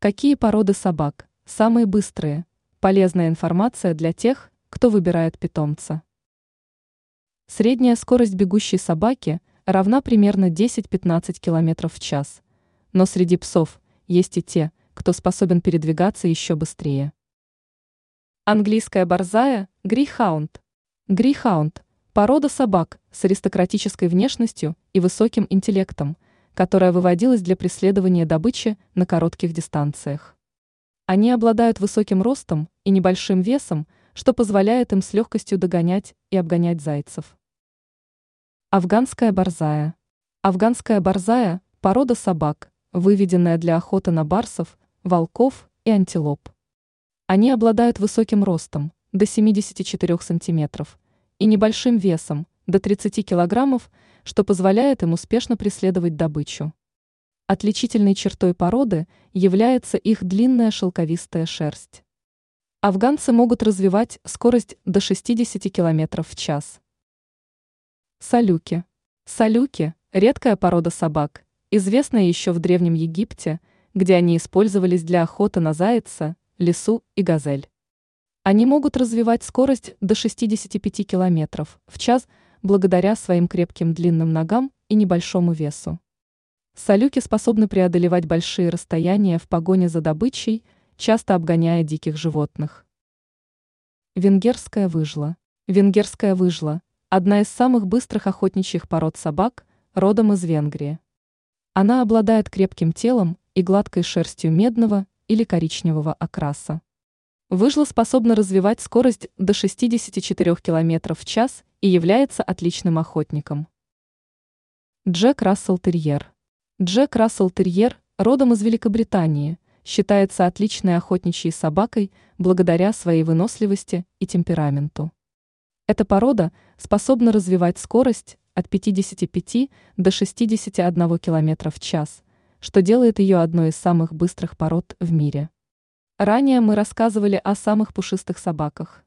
Какие породы собак самые быстрые? Полезная информация для тех, кто выбирает питомца. Средняя скорость бегущей собаки равна примерно 10-15 км в час, но среди псов есть и те, кто способен передвигаться еще быстрее. Английская борзая – грейхаунд. Грейхаунд – порода собак с аристократической внешностью и высоким интеллектом, которая выводилась для преследования добычи на коротких дистанциях. Они обладают высоким ростом и небольшим весом, что позволяет им с легкостью догонять и обгонять зайцев. Афганская борзая. Афганская борзая – порода собак, выведенная для охоты на барсов, волков и антилоп. Они обладают высоким ростом, до 74 сантиметров, и небольшим весом, до 30 килограммов, что позволяет им успешно преследовать добычу. Отличительной чертой породы является их длинная шелковистая шерсть. Афганцы могут развивать скорость до 60 км в час. Салюки. Салюки – редкая порода собак, известная еще в Древнем Египте, где они использовались для охоты на зайца, лису и газель. Они могут развивать скорость до 65 км в час благодаря своим крепким длинным ногам и небольшому весу. Салюки способны преодолевать большие расстояния в погоне за добычей, часто обгоняя диких животных. Венгерская выжла. Венгерская выжла – одна из самых быстрых охотничьих пород собак, родом из Венгрии. Она обладает крепким телом и гладкой шерстью медного или коричневого окраса. Выжла способна развивать скорость до 64 км в час и является отличным охотником. Джек Рассел Терьер. Джек Рассел Терьер родом из Великобритании, считается отличной охотничьей собакой благодаря своей выносливости и темпераменту. Эта порода способна развивать скорость от 55 до 61 км в час – что делает ее одной из самых быстрых пород в мире. Ранее мы рассказывали о самых пушистых собаках.